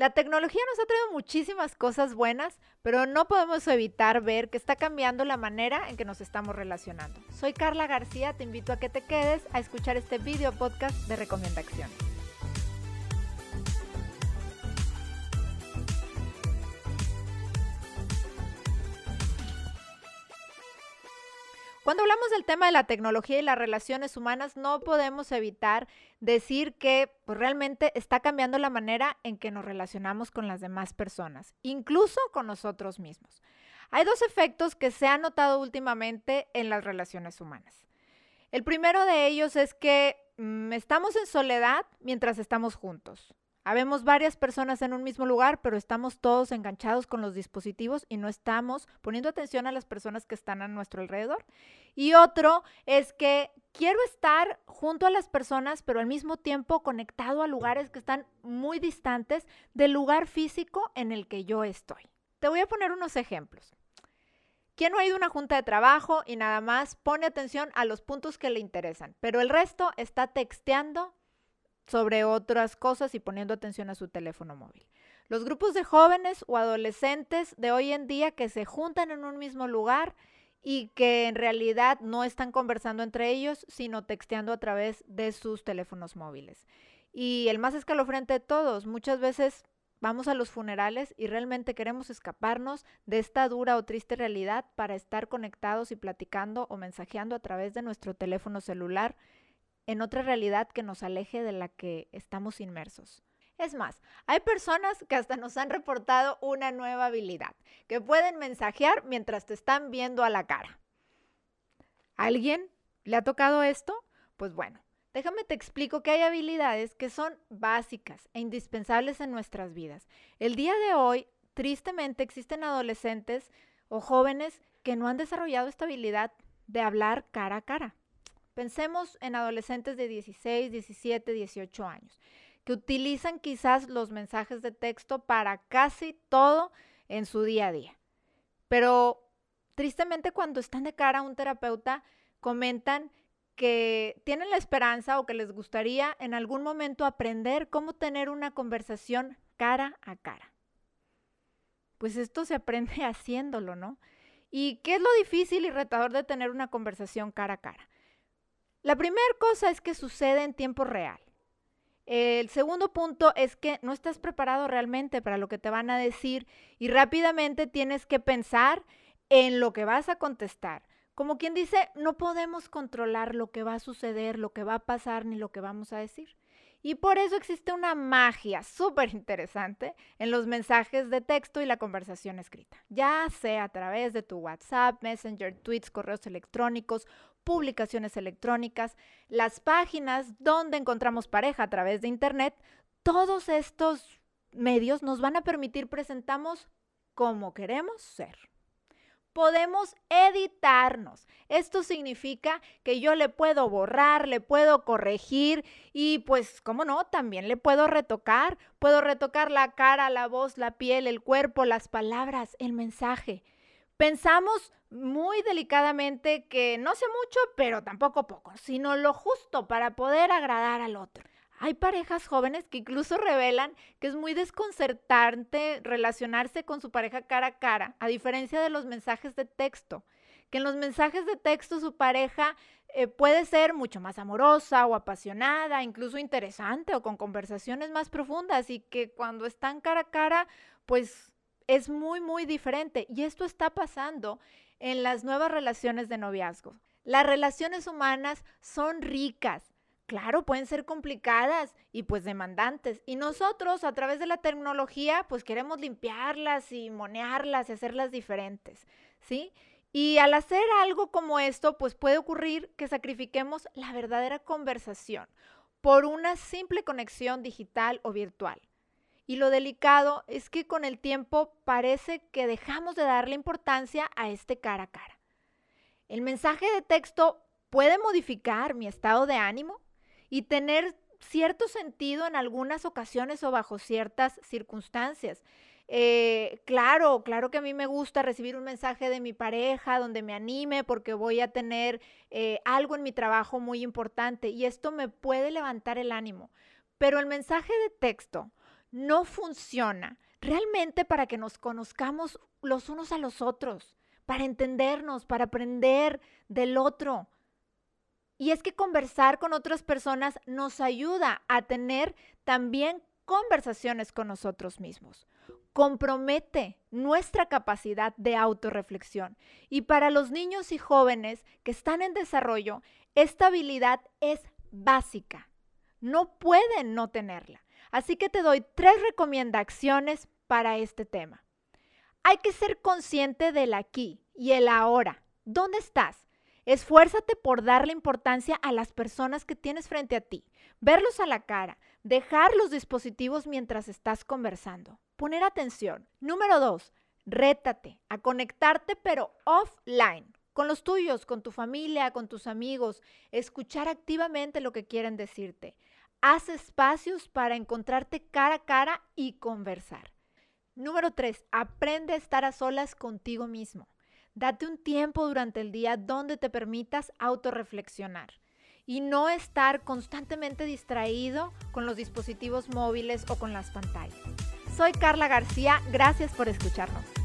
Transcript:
La tecnología nos ha traído muchísimas cosas buenas, pero no podemos evitar ver que está cambiando la manera en que nos estamos relacionando. Soy Carla García, te invito a que te quedes a escuchar este video podcast de Recomendaciones. Cuando hablamos del tema de la tecnología y las relaciones humanas, no podemos evitar decir que pues, realmente está cambiando la manera en que nos relacionamos con las demás personas, incluso con nosotros mismos. Hay dos efectos que se han notado últimamente en las relaciones humanas. El primero de ellos es que mm, estamos en soledad mientras estamos juntos. Habemos varias personas en un mismo lugar, pero estamos todos enganchados con los dispositivos y no estamos poniendo atención a las personas que están a nuestro alrededor. Y otro es que quiero estar junto a las personas, pero al mismo tiempo conectado a lugares que están muy distantes del lugar físico en el que yo estoy. Te voy a poner unos ejemplos. ¿Quién no ha ido a una junta de trabajo y nada más pone atención a los puntos que le interesan, pero el resto está texteando, sobre otras cosas y poniendo atención a su teléfono móvil. Los grupos de jóvenes o adolescentes de hoy en día que se juntan en un mismo lugar y que en realidad no están conversando entre ellos, sino texteando a través de sus teléfonos móviles. Y el más escalofriante de todos, muchas veces vamos a los funerales y realmente queremos escaparnos de esta dura o triste realidad para estar conectados y platicando o mensajeando a través de nuestro teléfono celular en otra realidad que nos aleje de la que estamos inmersos. Es más, hay personas que hasta nos han reportado una nueva habilidad, que pueden mensajear mientras te están viendo a la cara. ¿Alguien le ha tocado esto? Pues bueno, déjame te explico que hay habilidades que son básicas e indispensables en nuestras vidas. El día de hoy, tristemente, existen adolescentes o jóvenes que no han desarrollado esta habilidad de hablar cara a cara. Pensemos en adolescentes de 16, 17, 18 años, que utilizan quizás los mensajes de texto para casi todo en su día a día. Pero tristemente cuando están de cara a un terapeuta, comentan que tienen la esperanza o que les gustaría en algún momento aprender cómo tener una conversación cara a cara. Pues esto se aprende haciéndolo, ¿no? ¿Y qué es lo difícil y retador de tener una conversación cara a cara? La primera cosa es que sucede en tiempo real. El segundo punto es que no estás preparado realmente para lo que te van a decir y rápidamente tienes que pensar en lo que vas a contestar. Como quien dice, no podemos controlar lo que va a suceder, lo que va a pasar ni lo que vamos a decir. Y por eso existe una magia súper interesante en los mensajes de texto y la conversación escrita, ya sea a través de tu WhatsApp, Messenger, tweets, correos electrónicos publicaciones electrónicas, las páginas donde encontramos pareja a través de Internet, todos estos medios nos van a permitir presentarnos como queremos ser. Podemos editarnos. Esto significa que yo le puedo borrar, le puedo corregir y pues, ¿cómo no? También le puedo retocar. Puedo retocar la cara, la voz, la piel, el cuerpo, las palabras, el mensaje. Pensamos muy delicadamente que no sé mucho, pero tampoco poco, sino lo justo para poder agradar al otro. Hay parejas jóvenes que incluso revelan que es muy desconcertante relacionarse con su pareja cara a cara, a diferencia de los mensajes de texto, que en los mensajes de texto su pareja eh, puede ser mucho más amorosa o apasionada, incluso interesante o con conversaciones más profundas y que cuando están cara a cara, pues es muy, muy diferente. Y esto está pasando en las nuevas relaciones de noviazgo. Las relaciones humanas son ricas. Claro, pueden ser complicadas y pues demandantes. Y nosotros a través de la tecnología pues queremos limpiarlas y monearlas y hacerlas diferentes, ¿sí? Y al hacer algo como esto pues puede ocurrir que sacrifiquemos la verdadera conversación por una simple conexión digital o virtual. Y lo delicado es que con el tiempo parece que dejamos de darle importancia a este cara a cara. El mensaje de texto puede modificar mi estado de ánimo y tener cierto sentido en algunas ocasiones o bajo ciertas circunstancias. Eh, claro, claro que a mí me gusta recibir un mensaje de mi pareja donde me anime porque voy a tener eh, algo en mi trabajo muy importante y esto me puede levantar el ánimo. Pero el mensaje de texto no funciona realmente para que nos conozcamos los unos a los otros, para entendernos, para aprender del otro. Y es que conversar con otras personas nos ayuda a tener también conversaciones con nosotros mismos. Compromete nuestra capacidad de autorreflexión. Y para los niños y jóvenes que están en desarrollo, esta habilidad es básica. No pueden no tenerla. Así que te doy tres recomendaciones para este tema. Hay que ser consciente del aquí y el ahora. ¿Dónde estás? Esfuérzate por darle importancia a las personas que tienes frente a ti, verlos a la cara, dejar los dispositivos mientras estás conversando, poner atención. Número dos, rétate a conectarte pero offline, con los tuyos, con tu familia, con tus amigos, escuchar activamente lo que quieren decirte. Haz espacios para encontrarte cara a cara y conversar. Número 3. Aprende a estar a solas contigo mismo. Date un tiempo durante el día donde te permitas autorreflexionar y no estar constantemente distraído con los dispositivos móviles o con las pantallas. Soy Carla García, gracias por escucharnos.